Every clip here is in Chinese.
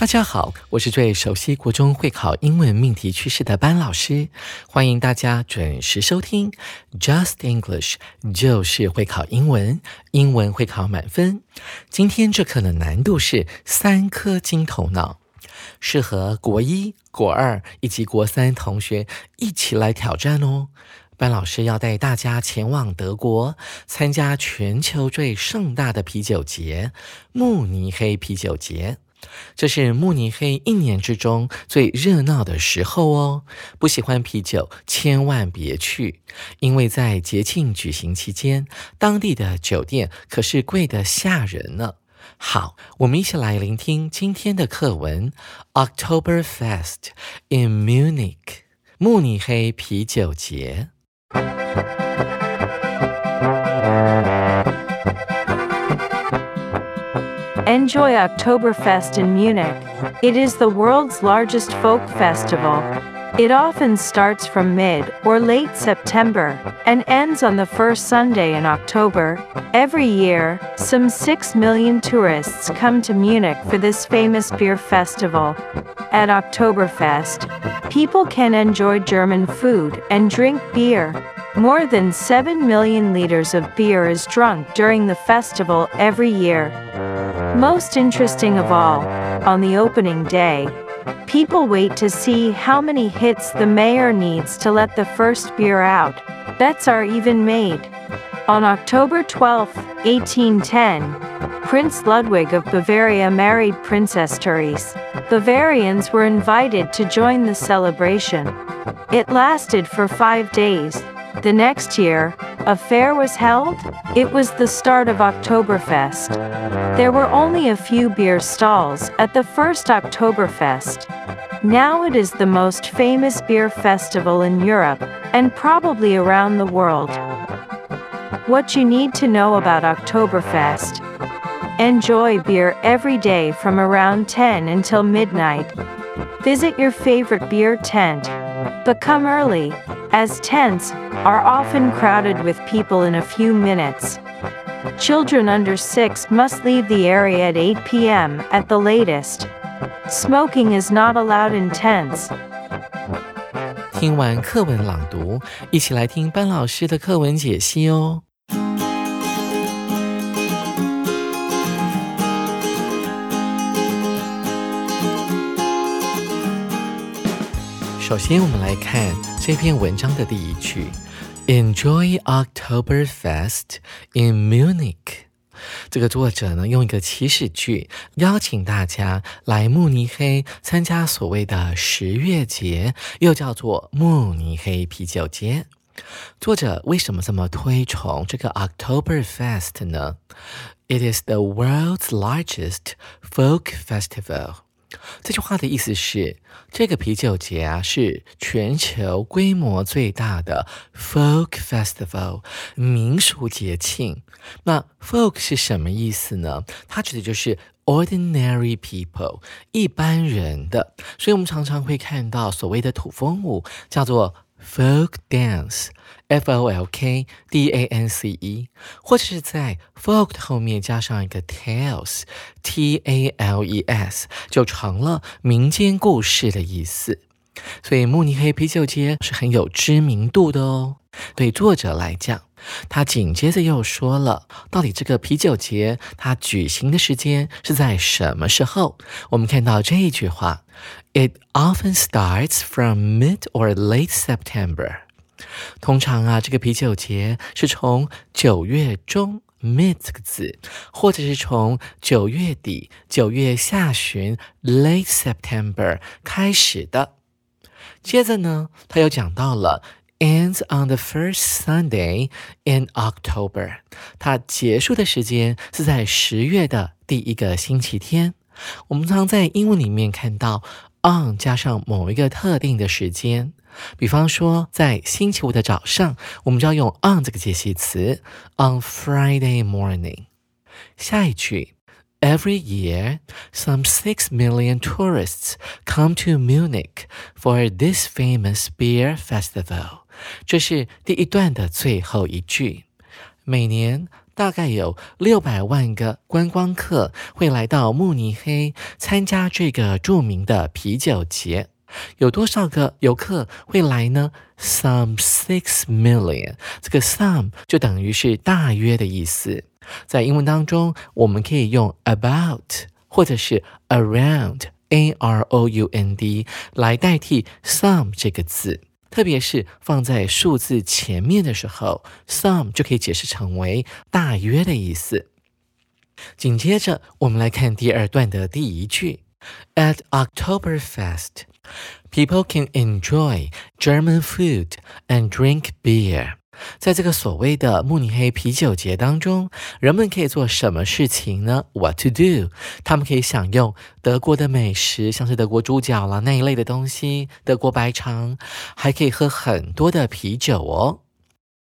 大家好，我是最熟悉国中会考英文命题趋势的班老师，欢迎大家准时收听 Just English，就是会考英文，英文会考满分。今天这课的难度是三颗金头脑，适合国一、国二以及国三同学一起来挑战哦。班老师要带大家前往德国，参加全球最盛大的啤酒节——慕尼黑啤酒节。这是慕尼黑一年之中最热闹的时候哦。不喜欢啤酒，千万别去，因为在节庆举行期间，当地的酒店可是贵得吓人呢。好，我们一起来聆听今天的课文：October Fest in Munich，慕尼黑啤酒节。Enjoy Oktoberfest in Munich. It is the world's largest folk festival. It often starts from mid or late September and ends on the first Sunday in October. Every year, some 6 million tourists come to Munich for this famous beer festival. At Oktoberfest, people can enjoy German food and drink beer. More than 7 million liters of beer is drunk during the festival every year. Most interesting of all, on the opening day, people wait to see how many hits the mayor needs to let the first beer out. Bets are even made. On October 12, 1810, Prince Ludwig of Bavaria married Princess Therese. Bavarians were invited to join the celebration. It lasted for five days. The next year, a fair was held. It was the start of Oktoberfest. There were only a few beer stalls at the first Oktoberfest. Now it is the most famous beer festival in Europe and probably around the world. What you need to know about Oktoberfest. Enjoy beer every day from around 10 until midnight. Visit your favorite beer tent. But come early, as tents are often crowded with people in a few minutes. Children under 6 must leave the area at 8 p.m. at the latest. Smoking is not allowed in tents. 听完课文朗读，一起来听班老师的课文解析哦。首先，我们来看 这篇文章的第一句：Enjoy Oktoberfest in Munich。这个作者呢，用一个祈使句邀请大家来慕尼黑参加所谓的十月节，又叫做慕尼黑啤酒节。作者为什么这么推崇这个 Oktoberfest 呢？It is the world's largest folk festival. 这句话的意思是，这个啤酒节啊是全球规模最大的 folk festival 民俗节庆。那 folk 是什么意思呢？它指的就是 ordinary people 一般人的，所以我们常常会看到所谓的土风舞叫做 folk dance。F O L K D A N C E，或者是在 folk 后面加上一个 tales，T A L E S，就成了民间故事的意思。所以慕尼黑啤酒节是很有知名度的哦。对作者来讲，他紧接着又说了，到底这个啤酒节它举行的时间是在什么时候？我们看到这一句话：It often starts from mid or late September。通常啊，这个啤酒节是从九月中 mid 这个字，或者是从九月底、九月下旬 late September 开始的。接着呢，他又讲到了 ends on the first Sunday in October，它结束的时间是在十月的第一个星期天。我们常在英文里面看到 on 加上某一个特定的时间，比方说在星期五的早上，我们就要用 on 这个介系词 on Friday morning。下一句。Every year, some six million tourists come to Munich for this famous beer festival. 这是第一段的最后一句。每年大概有六百万个观光客会来到慕尼黑参加这个著名的啤酒节。有多少个游客会来呢？Some six million。这个 some 就等于是大约的意思。在英文当中，我们可以用 about 或者是 around，a r o u n d 来代替 some 这个字，特别是放在数字前面的时候，some 就可以解释成为大约的意思。紧接着，我们来看第二段的第一句：At Oktoberfest, people can enjoy German food and drink beer. 在这个所谓的慕尼黑啤酒节当中，人们可以做什么事情呢？What to do？他们可以享用德国的美食，像是德国猪脚啦那一类的东西，德国白肠，还可以喝很多的啤酒哦。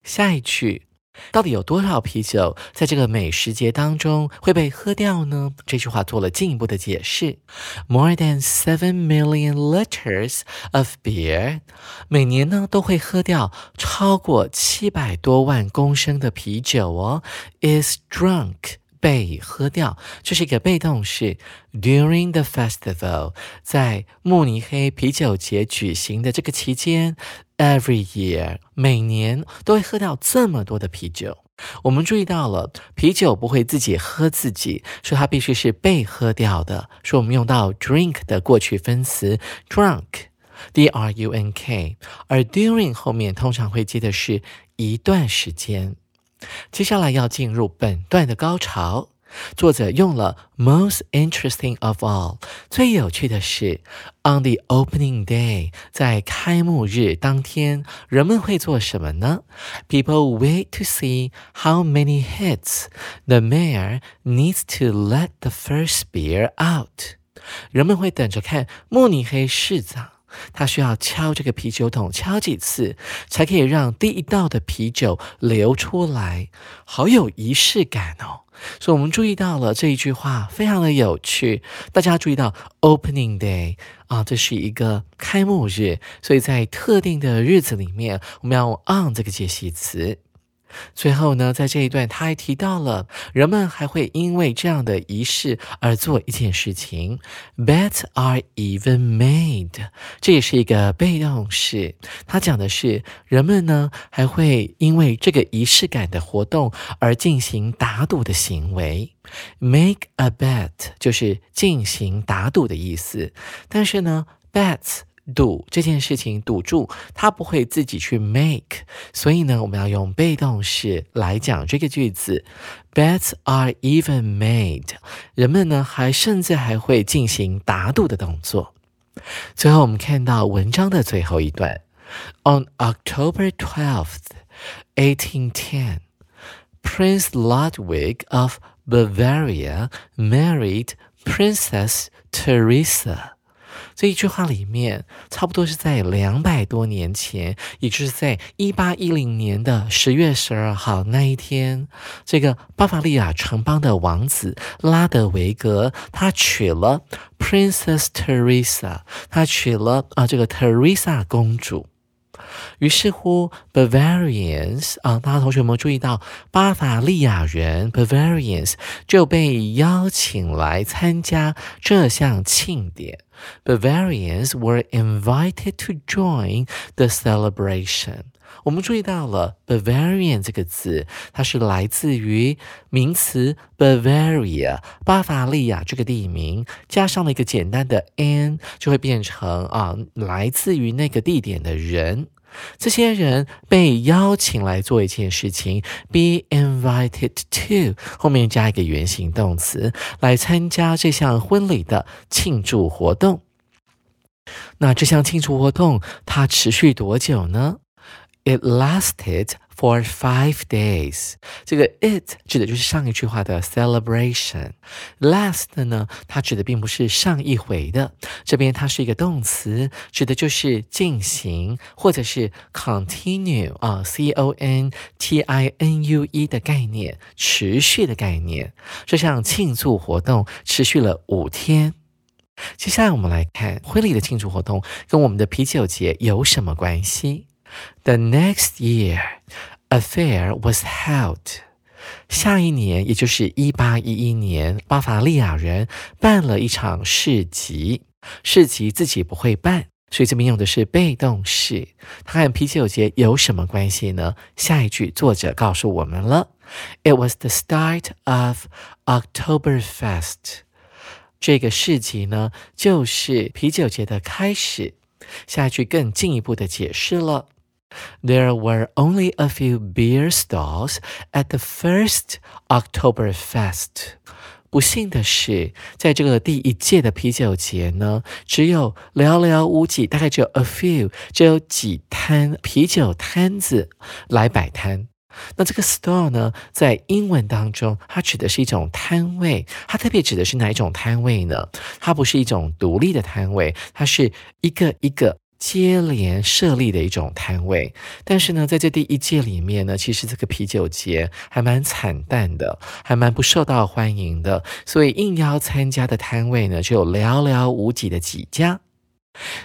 下一句。到底有多少啤酒在这个美食节当中会被喝掉呢？这句话做了进一步的解释：More than seven million liters of beer，每年呢都会喝掉超过七百多万公升的啤酒哦。Is drunk 被喝掉，这是一个被动式。During the festival，在慕尼黑啤酒节举行的这个期间。Every year，每年都会喝掉这么多的啤酒。我们注意到了，啤酒不会自己喝自己，说它必须是被喝掉的。说我们用到 drink 的过去分词 drunk，d r u n k，而 during 后面通常会接的是一段时间。接下来要进入本段的高潮。作者用了 most interesting of all，最有趣的是 on the opening day，在开幕日当天，人们会做什么呢？People wait to see how many hits the mayor needs to let the first beer out。人们会等着看慕尼黑市长，他需要敲这个啤酒桶敲几次，才可以让第一道的啤酒流出来，好有仪式感哦。所以，我们注意到了这一句话，非常的有趣。大家注意到 opening day 啊，这是一个开幕日，所以在特定的日子里面，我们要用 on 这个解析词。最后呢，在这一段，他还提到了人们还会因为这样的仪式而做一件事情，bets are even made，这也是一个被动式。他讲的是人们呢还会因为这个仪式感的活动而进行打赌的行为，make a bet 就是进行打赌的意思。但是呢，bets。赌这件事情，赌注他不会自己去 make，所以呢，我们要用被动式来讲这个句子。Bets are even made，人们呢还甚至还会进行打赌的动作。最后，我们看到文章的最后一段：On October twelfth, eighteen ten, Prince Ludwig of Bavaria married Princess Teresa。 这一句话里面，差不多是在两百多年前，也就是在一八一零年的十月十二号那一天，这个巴伐利亚城邦的王子拉德维格，他娶了 Princess Teresa，他娶了啊这个 Teresa 公主。于是乎，Bavarians 啊，大家同学有没有注意到，巴伐利亚人 Bavarians 就被邀请来参加这项庆典。Bavarians were invited to join the celebration。我们注意到了 Bavarian 这个字，它是来自于名词 Bavaria，巴伐利亚这个地名，加上了一个简单的 n，就会变成啊，来自于那个地点的人。这些人被邀请来做一件事情，be invited to 后面加一个原形动词来参加这项婚礼的庆祝活动。那这项庆祝活动它持续多久呢？It lasted for five days。这个 it 指的就是上一句话的 celebration。last 呢，它指的并不是上一回的，这边它是一个动词，指的就是进行或者是 continue 啊，c o n t i n u e 的概念，持续的概念。这项庆祝活动持续了五天。接下来我们来看婚礼的庆祝活动跟我们的啤酒节有什么关系？The next year, Affair was held. 下一年，也就是一八一一年，巴伐利亚人办了一场市集。市集自己不会办，所以这边用的是被动式。它和啤酒节有什么关系呢？下一句作者告诉我们了：It was the start of Oktoberfest. 这个市集呢，就是啤酒节的开始。下一句更进一步的解释了：There were only a few beer stalls at the first Oktoberfest。不幸的是，在这个第一届的啤酒节呢，只有寥寥无几，大概只有 a few，只有几摊啤酒摊子来摆摊。那这个 store 呢，在英文当中，它指的是一种摊位。它特别指的是哪一种摊位呢？它不是一种独立的摊位，它是一个一个接连设立的一种摊位。但是呢，在这第一届里面呢，其实这个啤酒节还蛮惨淡的，还蛮不受到欢迎的。所以应邀参加的摊位呢，就有寥寥无几的几家。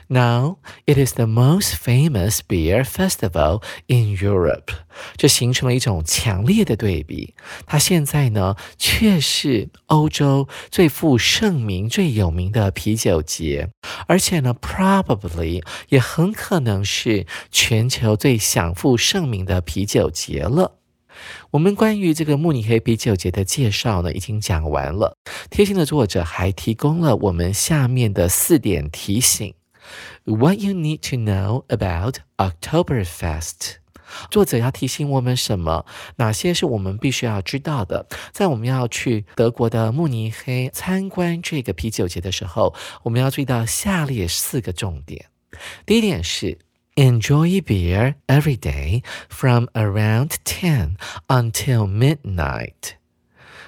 Now it is the most famous beer festival in Europe，这形成了一种强烈的对比。它现在呢，却是欧洲最负盛名、最有名的啤酒节，而且呢，probably 也很可能是全球最享负盛名的啤酒节了。我们关于这个慕尼黑啤酒节的介绍呢，已经讲完了。贴心的作者还提供了我们下面的四点提醒。What you need to know about Oktoberfest？作者要提醒我们什么？哪些是我们必须要知道的？在我们要去德国的慕尼黑参观这个啤酒节的时候，我们要注意到下列四个重点。第一点是：Enjoy beer every day from around ten until midnight。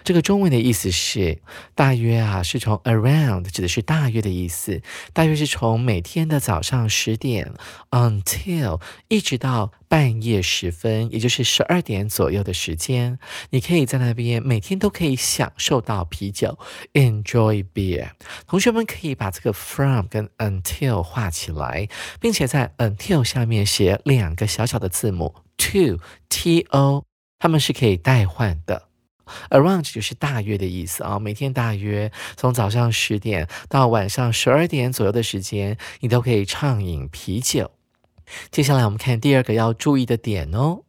这个中文的意思是大约啊，是从 around 指的是大约的意思，大约是从每天的早上十点 until 一直到半夜时分，也就是十二点左右的时间，你可以在那边每天都可以享受到啤酒，enjoy beer。同学们可以把这个 from 跟 until 画起来，并且在 until 下面写两个小小的字母 to t o，它们是可以代换的。Around 就是大约的意思啊，每天大约从早上十点到晚上十二点左右的时间，你都可以畅饮啤酒。接下来我们看第二个要注意的点哦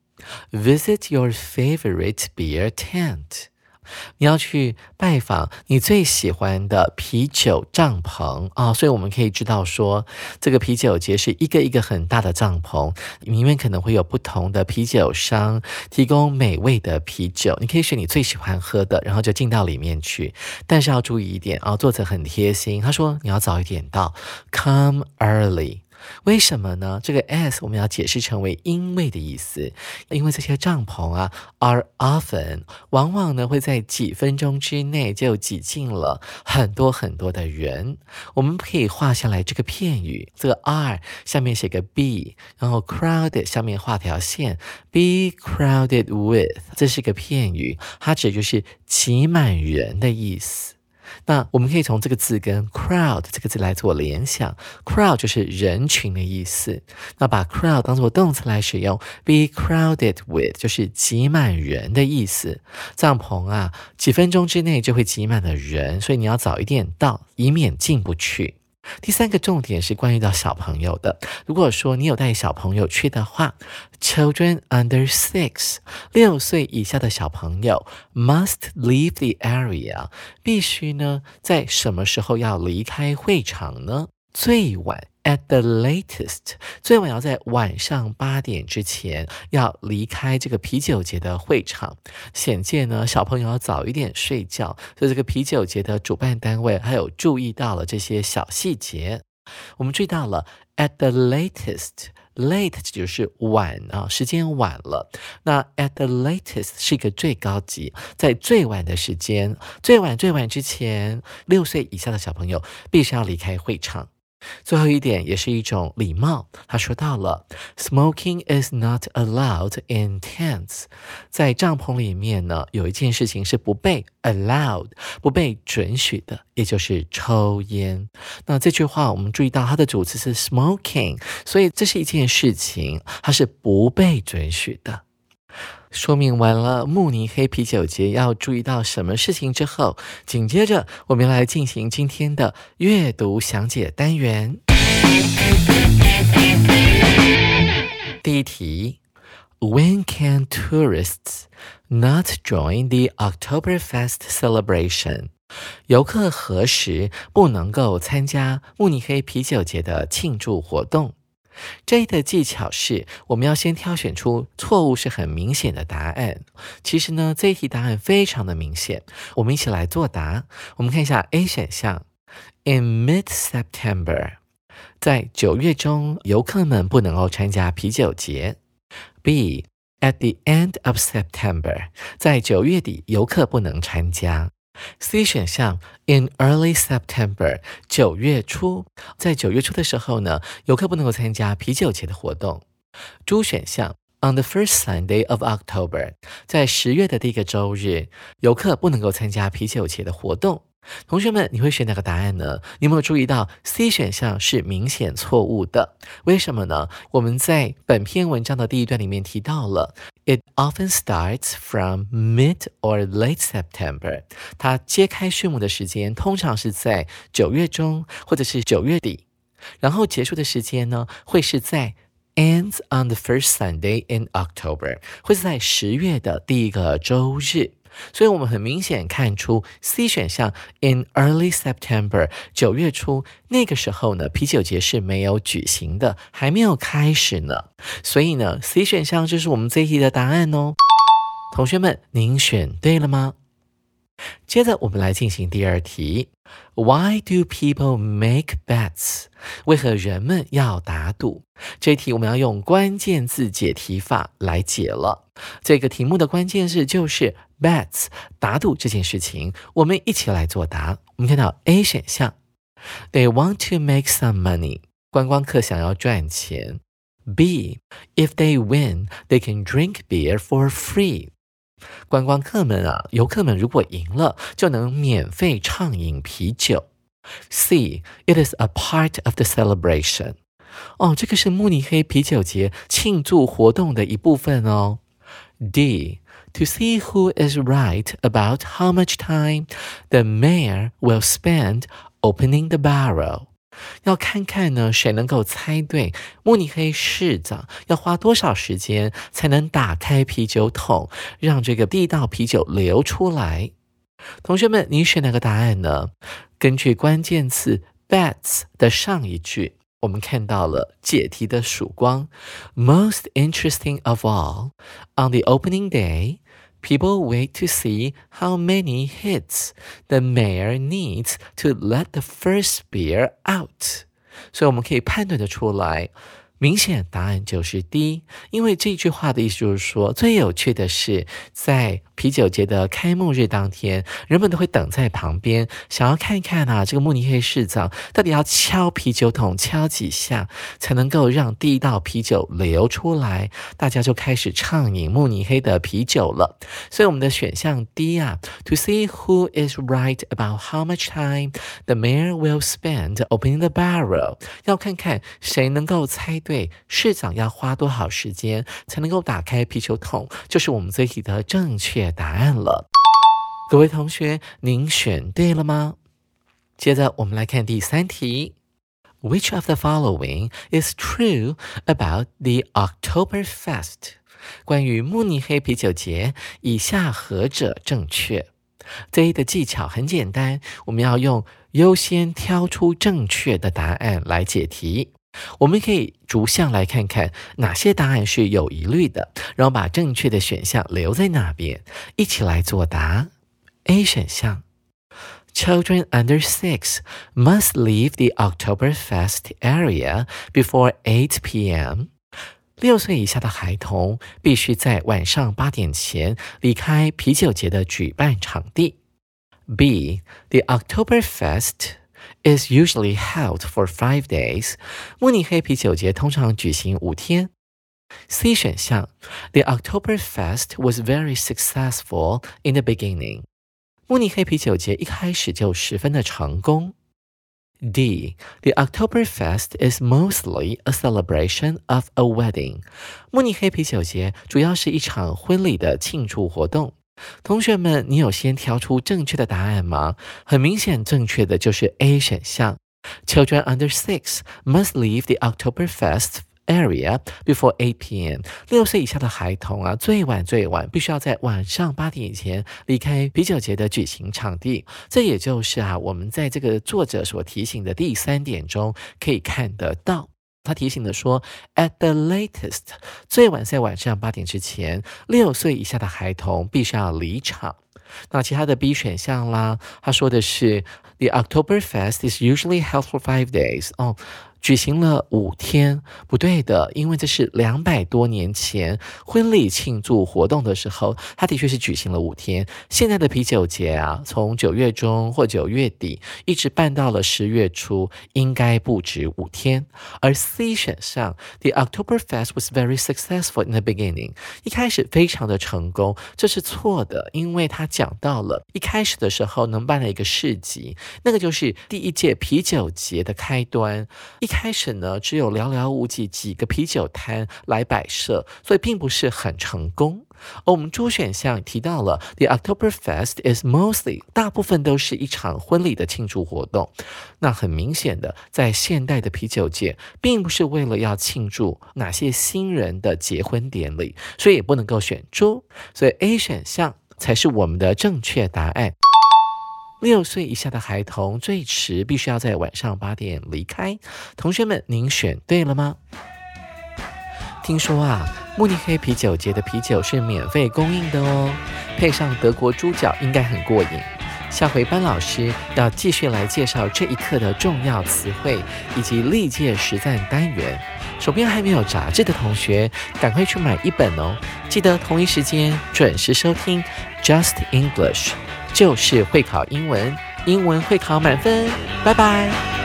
，Visit your favorite beer tent。你要去拜访你最喜欢的啤酒帐篷啊，所以我们可以知道说，这个啤酒节是一个一个很大的帐篷，里面可能会有不同的啤酒商提供美味的啤酒，你可以选你最喜欢喝的，然后就进到里面去。但是要注意一点啊，作者很贴心，他说你要早一点到，come early。为什么呢？这个 as 我们要解释成为因为的意思，因为这些帐篷啊，are often 往往呢会在几分钟之内就挤进了很多很多的人。我们可以画下来这个片语，这个 are 下面写个 be，然后 crowded 下面画条线，be crowded with，这是个片语，它指就是挤满人的意思。那我们可以从这个字跟 crowd 这个字来做联想，crowd 就是人群的意思。那把 crowd 当做动词来使用，be crowded with 就是挤满人的意思。帐篷啊，几分钟之内就会挤满了人，所以你要早一点到，以免进不去。第三个重点是关于到小朋友的。如果说你有带小朋友去的话，Children under six 六岁以下的小朋友 must leave the area 必须呢在什么时候要离开会场呢？最晚 at the latest，最晚要在晚上八点之前要离开这个啤酒节的会场。显见呢，小朋友要早一点睡觉，所以这个啤酒节的主办单位还有注意到了这些小细节。我们注意到了 at the latest。late 就是晚啊，时间晚了。那 at the latest 是一个最高级，在最晚的时间，最晚最晚之前，六岁以下的小朋友必须要离开会场。最后一点也是一种礼貌。他说到了，smoking is not allowed in tents。在帐篷里面呢，有一件事情是不被 allowed、不被准许的，也就是抽烟。那这句话我们注意到它的主词是 smoking，所以这是一件事情，它是不被准许的。说明完了慕尼黑啤酒节要注意到什么事情之后，紧接着我们来进行今天的阅读详解单元。第一题：When can tourists not join the Oktoberfest celebration？游客何时不能够参加慕尼黑啤酒节的庆祝活动？这一的技巧是，我们要先挑选出错误是很明显的答案。其实呢，这一题答案非常的明显。我们一起来作答。我们看一下 A 选项：In mid-September，在九月中，游客们不能够参加啤酒节。B，At the end of September，在九月底，游客不能参加。C 选项，in early September，九月初，在九月初的时候呢，游客不能够参加啤酒节的活动。D 选项，on the first Sunday of October，在十月的第一个周日，游客不能够参加啤酒节的活动。同学们，你会选哪个答案呢？你有没有注意到 C 选项是明显错误的？为什么呢？我们在本篇文章的第一段里面提到了，It often starts from mid or late September。它揭开序幕的时间通常是在九月中或者是九月底，然后结束的时间呢会是在 ends on the first Sunday in October，会是在十月的第一个周日。所以，我们很明显看出 C 选项 in early September 九月初那个时候呢，啤酒节是没有举行的，还没有开始呢。所以呢，C 选项就是我们这一题的答案哦。同学们，您选对了吗？接着，我们来进行第二题。Why do people make bets？为何人们要打赌？这题我们要用关键字解题法来解了。这个题目的关键字就是 bets，打赌这件事情。我们一起来作答。我们看到 A 选项，They want to make some money。观光客想要赚钱。B，If they win，they can drink beer for free。观光客们啊，游客们如果赢了，就能免费畅饮啤酒。C，it is a part of the celebration。哦，这个是慕尼黑啤酒节庆祝活动的一部分哦。D，to see who is right about how much time the mayor will spend opening the barrel。 要看看呢，谁能够猜对慕尼黑市长要花多少时间才能打开啤酒桶，让这个地道啤酒流出来？同学们，你选哪个答案呢？根据关键词 bets 的上一句，我们看到了解题的曙光。Most interesting of all, on the opening day. People wait to see how many hits the mayor needs to let the first beer out，所以我们可以判断的出来。明显答案就是 D，因为这句话的意思就是说，最有趣的是，在 啤酒节的开幕日当天，人们都会等在旁边，想要看一看啊，这个慕尼黑市长到底要敲啤酒桶敲几下，才能够让第一道啤酒流出来，大家就开始畅饮慕尼黑的啤酒了。所以我们的选项 D 啊，To see who is right about how much time the mayor will spend opening the barrel，要看看谁能够猜。对，市长要花多少时间才能够打开啤酒桶，就是我们这题的正确答案了。各位同学，您选对了吗？接着我们来看第三题：Which of the following is true about the Oktoberfest？关于慕尼黑啤酒节，以下何者正确？这一的技巧很简单，我们要用优先挑出正确的答案来解题。我们可以逐项来看看哪些答案是有疑虑的，然后把正确的选项留在那边，一起来作答。A 选项：Children under six must leave the Oktoberfest area before 8 p.m. 六岁以下的孩童必须在晚上八点前离开啤酒节的举办场地。B. The Oktoberfest is usually held for five days. 慕尼黑啤酒节通常举行五天。C 选项，The Oktoberfest was very successful in the beginning. 慕尼黑啤酒节一开始就十分的成功。D. The Oktoberfest is mostly a celebration of a wedding. 慕尼黑啤酒节主要是一场婚礼的庆祝活动。 同学们，你有先挑出正确的答案吗？很明显，正确的就是 A 选项。Children under six must leave the October Fest area before 8 p.m. 六岁以下的孩童啊，最晚最晚必须要在晚上八点以前离开啤酒节的举行场地。这也就是啊，我们在这个作者所提醒的第三点中可以看得到。他提醒的说，at the latest，最晚在晚上八点之前，六岁以下的孩童必须要离场。那其他的 B 选项啦，他说的是，the October Fest is usually held for five days。哦。举行了五天，不对的，因为这是两百多年前婚礼庆祝活动的时候，它的确是举行了五天。现在的啤酒节啊，从九月中或九月底一直办到了十月初，应该不止五天。而 C 选项，The October Fest was very successful in the beginning，一开始非常的成功，这是错的，因为他讲到了一开始的时候能办了一个市集，那个就是第一届啤酒节的开端。一开开始呢，只有寥寥无几几个啤酒摊来摆设，所以并不是很成功。而我们主选项提到了，The Oktoberfest is mostly 大部分都是一场婚礼的庆祝活动。那很明显的，在现代的啤酒界，并不是为了要庆祝哪些新人的结婚典礼，所以也不能够选猪。所以 A 选项才是我们的正确答案。六岁以下的孩童最迟必须要在晚上八点离开。同学们，您选对了吗？听说啊，慕尼黑啤酒节的啤酒是免费供应的哦，配上德国猪脚应该很过瘾。下回班老师要继续来介绍这一课的重要词汇以及历届实战单元。手边还没有杂志的同学，赶快去买一本哦！记得同一时间准时收听 Just English。就是会考英文，英文会考满分，拜拜。